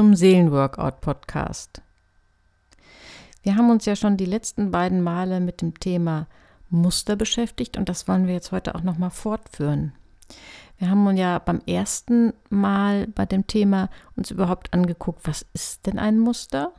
zum Seelenworkout-Podcast. Wir haben uns ja schon die letzten beiden Male mit dem Thema Muster beschäftigt und das wollen wir jetzt heute auch nochmal fortführen. Wir haben uns ja beim ersten Mal bei dem Thema uns überhaupt angeguckt, was ist denn ein Muster?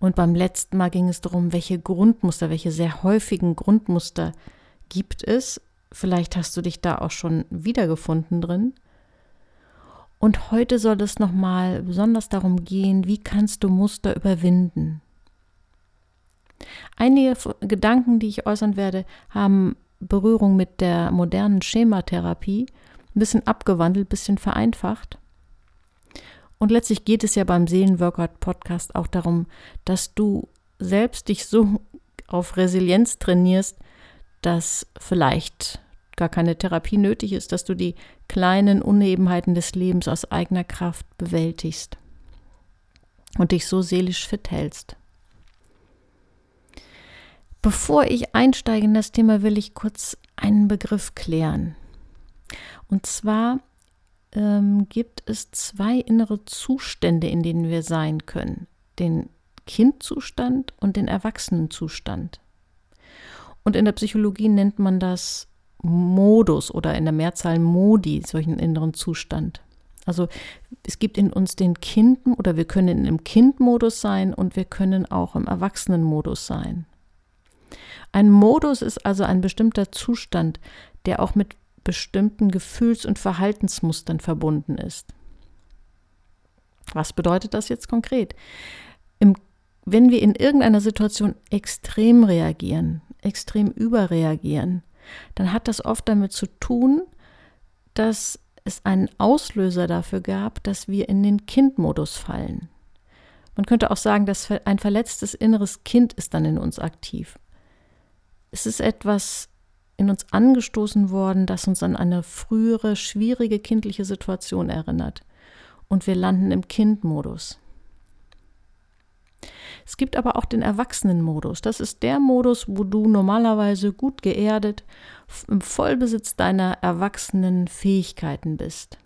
Und beim letzten Mal ging es darum, welche Grundmuster, welche sehr häufigen Grundmuster gibt es. Vielleicht hast du dich da auch schon wiedergefunden drin. Und heute soll es nochmal besonders darum gehen, wie kannst du Muster überwinden. Einige Gedanken, die ich äußern werde, haben Berührung mit der modernen Schematherapie, ein bisschen abgewandelt, ein bisschen vereinfacht. Und letztlich geht es ja beim Seelenworkout-Podcast auch darum, dass du selbst dich so auf Resilienz trainierst, dass vielleicht gar keine Therapie nötig ist, dass du die kleinen Unebenheiten des Lebens aus eigener Kraft bewältigst und dich so seelisch fit hältst. Bevor ich einsteige in das Thema, will ich kurz einen Begriff klären. Und zwar ähm, gibt es zwei innere Zustände, in denen wir sein können. Den Kindzustand und den Erwachsenenzustand. Und in der Psychologie nennt man das Modus oder in der Mehrzahl Modi, solchen inneren Zustand. Also es gibt in uns den Kind oder wir können im Kindmodus sein und wir können auch im Erwachsenenmodus sein. Ein Modus ist also ein bestimmter Zustand, der auch mit bestimmten Gefühls- und Verhaltensmustern verbunden ist. Was bedeutet das jetzt konkret? Im, wenn wir in irgendeiner Situation extrem reagieren, extrem überreagieren, dann hat das oft damit zu tun, dass es einen Auslöser dafür gab, dass wir in den Kindmodus fallen. Man könnte auch sagen, dass ein verletztes inneres Kind ist dann in uns aktiv. Es ist etwas in uns angestoßen worden, das uns an eine frühere, schwierige kindliche Situation erinnert. Und wir landen im Kindmodus. Es gibt aber auch den Erwachsenenmodus. Das ist der Modus, wo du normalerweise gut geerdet, im Vollbesitz deiner erwachsenen Fähigkeiten bist.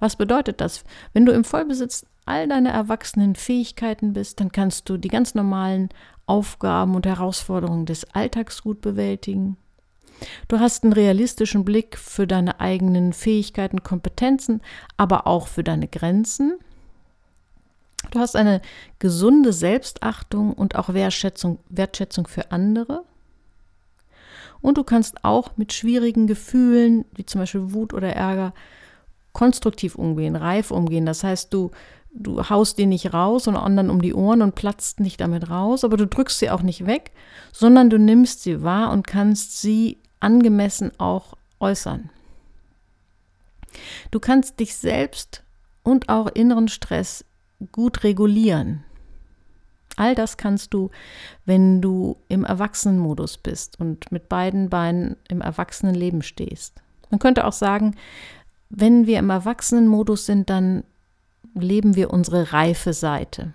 Was bedeutet das? Wenn du im Vollbesitz all deiner erwachsenen Fähigkeiten bist, dann kannst du die ganz normalen Aufgaben und Herausforderungen des Alltags gut bewältigen. Du hast einen realistischen Blick für deine eigenen Fähigkeiten, Kompetenzen, aber auch für deine Grenzen. Du hast eine gesunde Selbstachtung und auch Wertschätzung, Wertschätzung für andere. Und du kannst auch mit schwierigen Gefühlen, wie zum Beispiel Wut oder Ärger, konstruktiv umgehen, reif umgehen. Das heißt, du du haust die nicht raus und anderen um die Ohren und platzt nicht damit raus, aber du drückst sie auch nicht weg, sondern du nimmst sie wahr und kannst sie angemessen auch äußern. Du kannst dich selbst und auch inneren Stress gut regulieren. All das kannst du, wenn du im Erwachsenenmodus bist und mit beiden Beinen im Erwachsenenleben stehst. Man könnte auch sagen, wenn wir im Erwachsenenmodus sind, dann leben wir unsere reife Seite.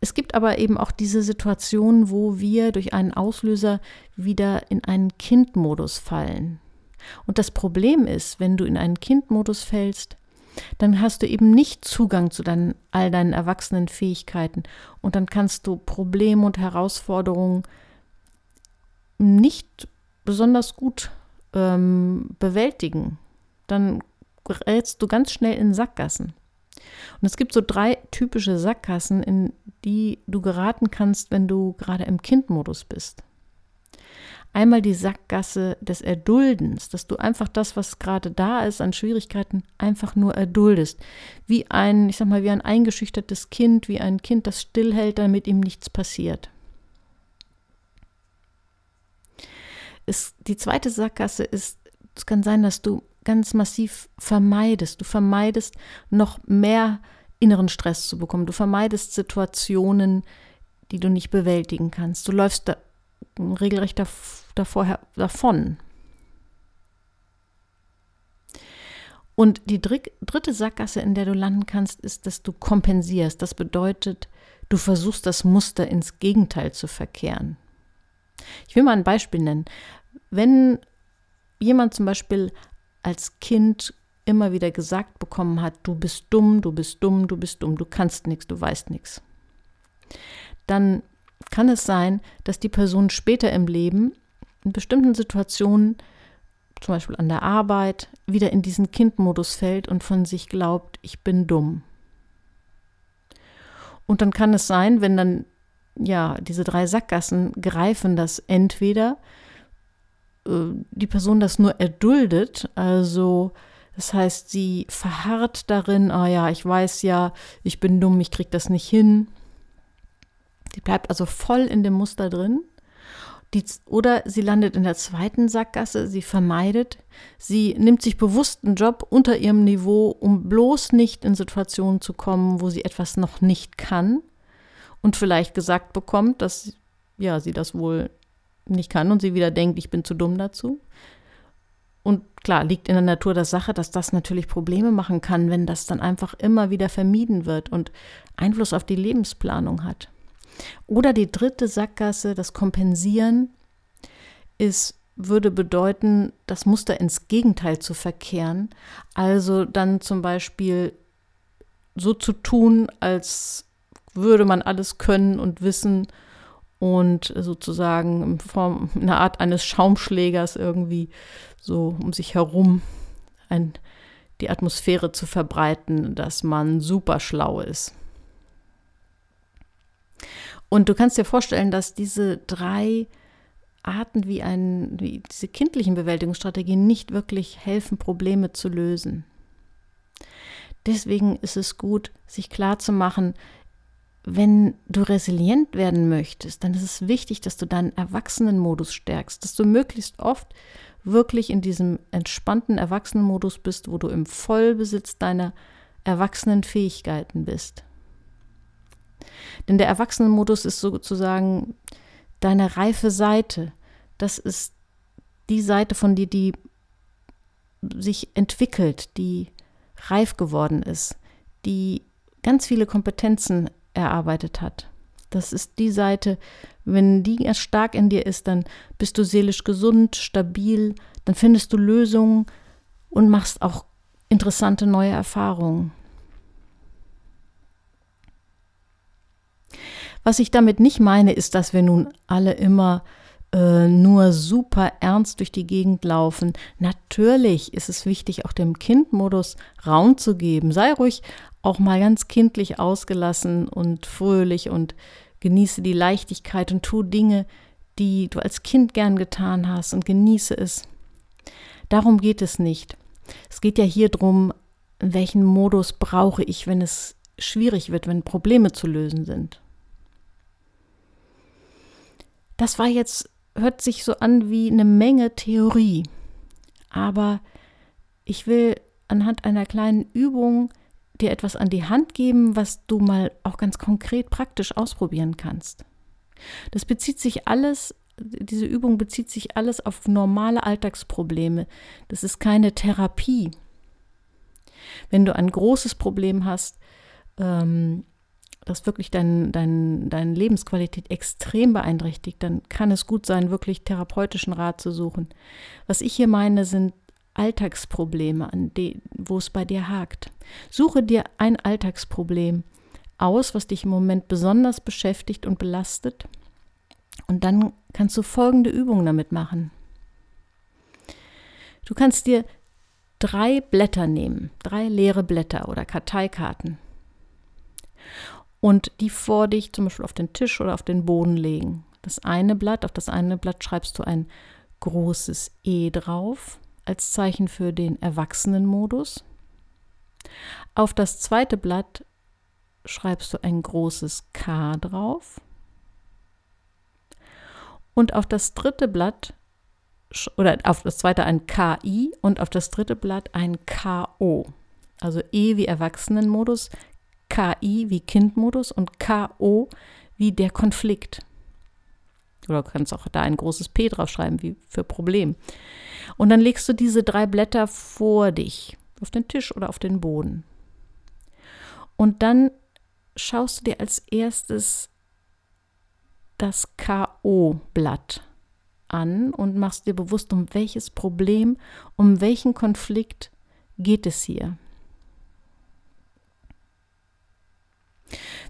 Es gibt aber eben auch diese Situation, wo wir durch einen Auslöser wieder in einen Kindmodus fallen. Und das Problem ist, wenn du in einen Kindmodus fällst, dann hast du eben nicht Zugang zu deinen, all deinen erwachsenen Fähigkeiten und dann kannst du Probleme und Herausforderungen nicht besonders gut ähm, bewältigen. Dann gerätst du ganz schnell in Sackgassen. Und es gibt so drei typische Sackgassen, in die du geraten kannst, wenn du gerade im Kindmodus bist. Einmal die Sackgasse des Erduldens, dass du einfach das, was gerade da ist an Schwierigkeiten, einfach nur erduldest. Wie ein, ich sag mal, wie ein eingeschüchtertes Kind, wie ein Kind, das stillhält, damit ihm nichts passiert. Es, die zweite Sackgasse ist, es kann sein, dass du ganz massiv vermeidest. Du vermeidest noch mehr inneren Stress zu bekommen. Du vermeidest Situationen, die du nicht bewältigen kannst. Du läufst da regelrecht davor, davon. Und die dritte Sackgasse, in der du landen kannst, ist, dass du kompensierst. Das bedeutet, du versuchst das Muster ins Gegenteil zu verkehren. Ich will mal ein Beispiel nennen. Wenn jemand zum Beispiel als Kind immer wieder gesagt bekommen hat, du bist dumm, du bist dumm, du bist dumm, du kannst nichts, du weißt nichts, dann kann es sein, dass die Person später im Leben in bestimmten Situationen, zum Beispiel an der Arbeit, wieder in diesen Kindmodus fällt und von sich glaubt, ich bin dumm. Und dann kann es sein, wenn dann ja diese drei Sackgassen greifen, dass entweder äh, die Person das nur erduldet, also das heißt, sie verharrt darin, ah ja, ich weiß ja, ich bin dumm, ich krieg das nicht hin. Sie bleibt also voll in dem Muster drin. Die, oder sie landet in der zweiten Sackgasse, sie vermeidet, sie nimmt sich bewusst einen Job unter ihrem Niveau, um bloß nicht in Situationen zu kommen, wo sie etwas noch nicht kann und vielleicht gesagt bekommt, dass ja, sie das wohl nicht kann und sie wieder denkt, ich bin zu dumm dazu. Und klar, liegt in der Natur der Sache, dass das natürlich Probleme machen kann, wenn das dann einfach immer wieder vermieden wird und Einfluss auf die Lebensplanung hat. Oder die dritte Sackgasse, das Kompensieren, ist, würde bedeuten, das Muster ins Gegenteil zu verkehren. Also dann zum Beispiel so zu tun, als würde man alles können und wissen und sozusagen in Form, in einer Art eines Schaumschlägers irgendwie so um sich herum ein, die Atmosphäre zu verbreiten, dass man super schlau ist. Und du kannst dir vorstellen, dass diese drei Arten wie, ein, wie diese kindlichen Bewältigungsstrategien nicht wirklich helfen, Probleme zu lösen. Deswegen ist es gut, sich klarzumachen, wenn du resilient werden möchtest, dann ist es wichtig, dass du deinen Erwachsenenmodus stärkst, dass du möglichst oft wirklich in diesem entspannten Erwachsenenmodus bist, wo du im Vollbesitz deiner erwachsenen Fähigkeiten bist. Denn der Erwachsenenmodus ist sozusagen deine reife Seite. Das ist die Seite von dir, die sich entwickelt, die reif geworden ist, die ganz viele Kompetenzen erarbeitet hat. Das ist die Seite, wenn die stark in dir ist, dann bist du seelisch gesund, stabil, dann findest du Lösungen und machst auch interessante neue Erfahrungen. Was ich damit nicht meine, ist, dass wir nun alle immer äh, nur super ernst durch die Gegend laufen. Natürlich ist es wichtig, auch dem Kindmodus Raum zu geben. Sei ruhig auch mal ganz kindlich ausgelassen und fröhlich und genieße die Leichtigkeit und tu Dinge, die du als Kind gern getan hast und genieße es. Darum geht es nicht. Es geht ja hier darum, welchen Modus brauche ich, wenn es schwierig wird, wenn Probleme zu lösen sind. Das war jetzt, hört sich so an wie eine Menge Theorie. Aber ich will anhand einer kleinen Übung dir etwas an die Hand geben, was du mal auch ganz konkret praktisch ausprobieren kannst. Das bezieht sich alles, diese Übung bezieht sich alles auf normale Alltagsprobleme. Das ist keine Therapie. Wenn du ein großes Problem hast, ähm, das wirklich dein, dein, deine Lebensqualität extrem beeinträchtigt, dann kann es gut sein, wirklich therapeutischen Rat zu suchen. Was ich hier meine, sind Alltagsprobleme, an die, wo es bei dir hakt. Suche dir ein Alltagsproblem aus, was dich im Moment besonders beschäftigt und belastet. Und dann kannst du folgende Übung damit machen. Du kannst dir drei Blätter nehmen, drei leere Blätter oder Karteikarten und die vor dich zum Beispiel auf den Tisch oder auf den Boden legen. Das eine Blatt, auf das eine Blatt schreibst du ein großes E drauf als Zeichen für den Erwachsenenmodus. Auf das zweite Blatt schreibst du ein großes K drauf. Und auf das dritte Blatt oder auf das zweite ein KI und auf das dritte Blatt ein KO. Also E wie Erwachsenenmodus, KI wie Kindmodus und KO wie der Konflikt. Oder du kannst auch da ein großes P draufschreiben, wie für Problem. Und dann legst du diese drei Blätter vor dich, auf den Tisch oder auf den Boden. Und dann schaust du dir als erstes das KO-Blatt an und machst dir bewusst, um welches Problem, um welchen Konflikt geht es hier?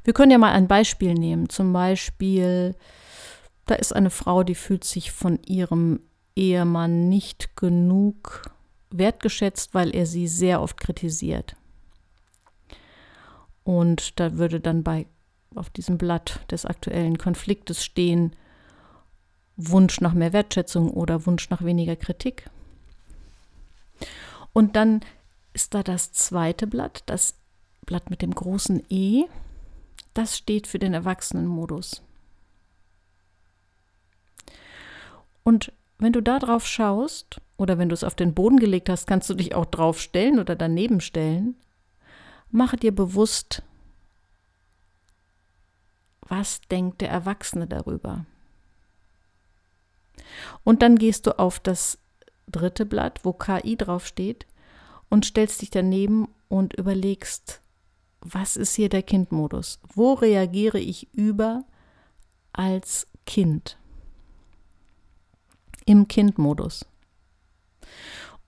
Wir können ja mal ein Beispiel nehmen. Zum Beispiel, da ist eine Frau, die fühlt sich von ihrem Ehemann nicht genug wertgeschätzt, weil er sie sehr oft kritisiert. Und da würde dann bei auf diesem Blatt des aktuellen Konfliktes stehen Wunsch nach mehr Wertschätzung oder Wunsch nach weniger Kritik. Und dann ist da das zweite Blatt, das Blatt mit dem großen E. Das steht für den Erwachsenenmodus. Und wenn du da drauf schaust oder wenn du es auf den Boden gelegt hast, kannst du dich auch drauf stellen oder daneben stellen. Mache dir bewusst, was denkt der Erwachsene darüber? Und dann gehst du auf das dritte Blatt, wo KI draufsteht, und stellst dich daneben und überlegst, was ist hier der Kindmodus? Wo reagiere ich über als Kind? Im Kindmodus.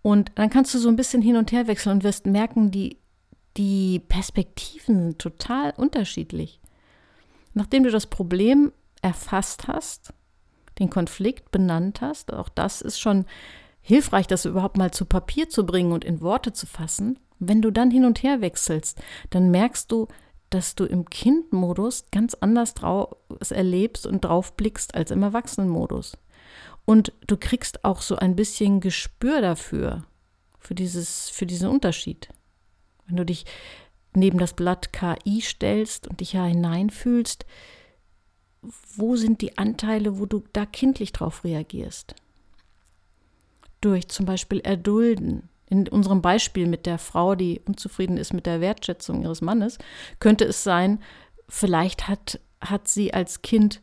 Und dann kannst du so ein bisschen hin und her wechseln und wirst merken, die, die Perspektiven sind total unterschiedlich. Nachdem du das Problem erfasst hast, den Konflikt benannt hast, auch das ist schon hilfreich, das überhaupt mal zu Papier zu bringen und in Worte zu fassen. Wenn du dann hin und her wechselst, dann merkst du, dass du im Kindmodus ganz anders es erlebst und drauf blickst als im Erwachsenenmodus. Und du kriegst auch so ein bisschen Gespür dafür, für, dieses, für diesen Unterschied. Wenn du dich neben das Blatt KI stellst und dich ja hineinfühlst, wo sind die Anteile, wo du da kindlich drauf reagierst? Durch zum Beispiel Erdulden. In unserem Beispiel mit der Frau, die unzufrieden ist mit der Wertschätzung ihres Mannes, könnte es sein, vielleicht hat, hat sie als Kind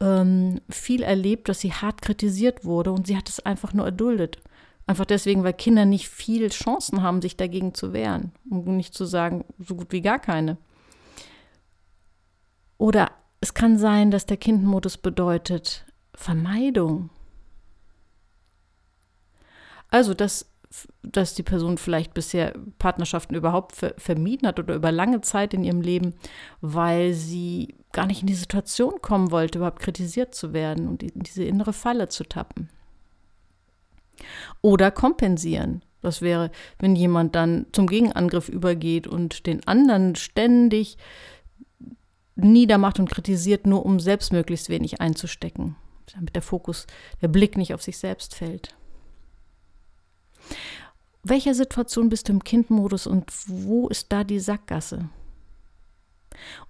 ähm, viel erlebt, dass sie hart kritisiert wurde und sie hat es einfach nur erduldet. Einfach deswegen, weil Kinder nicht viel Chancen haben, sich dagegen zu wehren. Um nicht zu sagen, so gut wie gar keine. Oder es kann sein, dass der Kindmodus bedeutet Vermeidung. Also, dass, dass die Person vielleicht bisher Partnerschaften überhaupt ver vermieden hat oder über lange Zeit in ihrem Leben, weil sie gar nicht in die Situation kommen wollte, überhaupt kritisiert zu werden und in diese innere Falle zu tappen. Oder kompensieren. Das wäre, wenn jemand dann zum Gegenangriff übergeht und den anderen ständig niedermacht und kritisiert, nur um selbst möglichst wenig einzustecken, damit der Fokus, der Blick nicht auf sich selbst fällt. Welcher Situation bist du im Kindmodus und wo ist da die Sackgasse?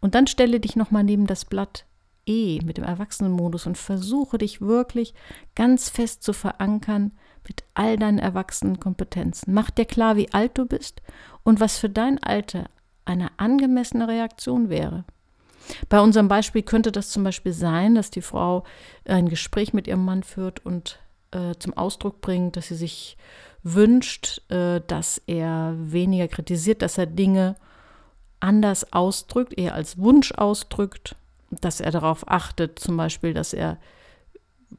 Und dann stelle dich nochmal neben das Blatt E mit dem Erwachsenenmodus und versuche dich wirklich ganz fest zu verankern mit all deinen erwachsenen Kompetenzen. Mach dir klar, wie alt du bist und was für dein Alter eine angemessene Reaktion wäre. Bei unserem Beispiel könnte das zum Beispiel sein, dass die Frau ein Gespräch mit ihrem Mann führt und äh, zum Ausdruck bringt, dass sie sich wünscht, äh, dass er weniger kritisiert, dass er Dinge anders ausdrückt, eher als Wunsch ausdrückt, dass er darauf achtet, zum Beispiel, dass er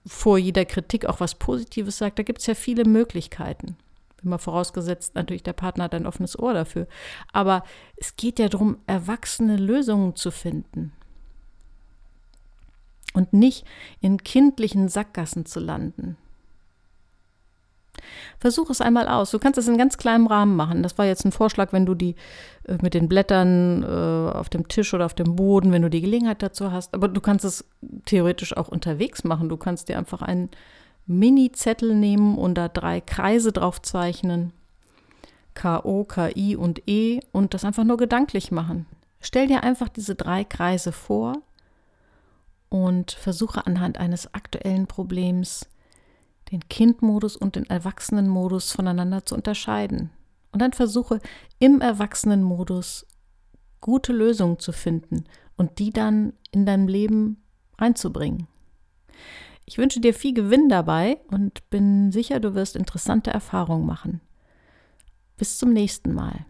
vor jeder Kritik auch was Positives sagt. Da gibt es ja viele Möglichkeiten. Immer vorausgesetzt, natürlich, der Partner hat ein offenes Ohr dafür. Aber es geht ja darum, erwachsene Lösungen zu finden. Und nicht in kindlichen Sackgassen zu landen. Versuch es einmal aus. Du kannst es in ganz kleinem Rahmen machen. Das war jetzt ein Vorschlag, wenn du die äh, mit den Blättern äh, auf dem Tisch oder auf dem Boden, wenn du die Gelegenheit dazu hast. Aber du kannst es theoretisch auch unterwegs machen. Du kannst dir einfach einen Mini-Zettel nehmen und da drei Kreise drauf zeichnen. K-O, K-I und E und das einfach nur gedanklich machen. Stell dir einfach diese drei Kreise vor und versuche anhand eines aktuellen Problems den Kindmodus und den Erwachsenenmodus voneinander zu unterscheiden. Und dann versuche im Erwachsenenmodus gute Lösungen zu finden und die dann in deinem Leben einzubringen. Ich wünsche dir viel Gewinn dabei und bin sicher, du wirst interessante Erfahrungen machen. Bis zum nächsten Mal.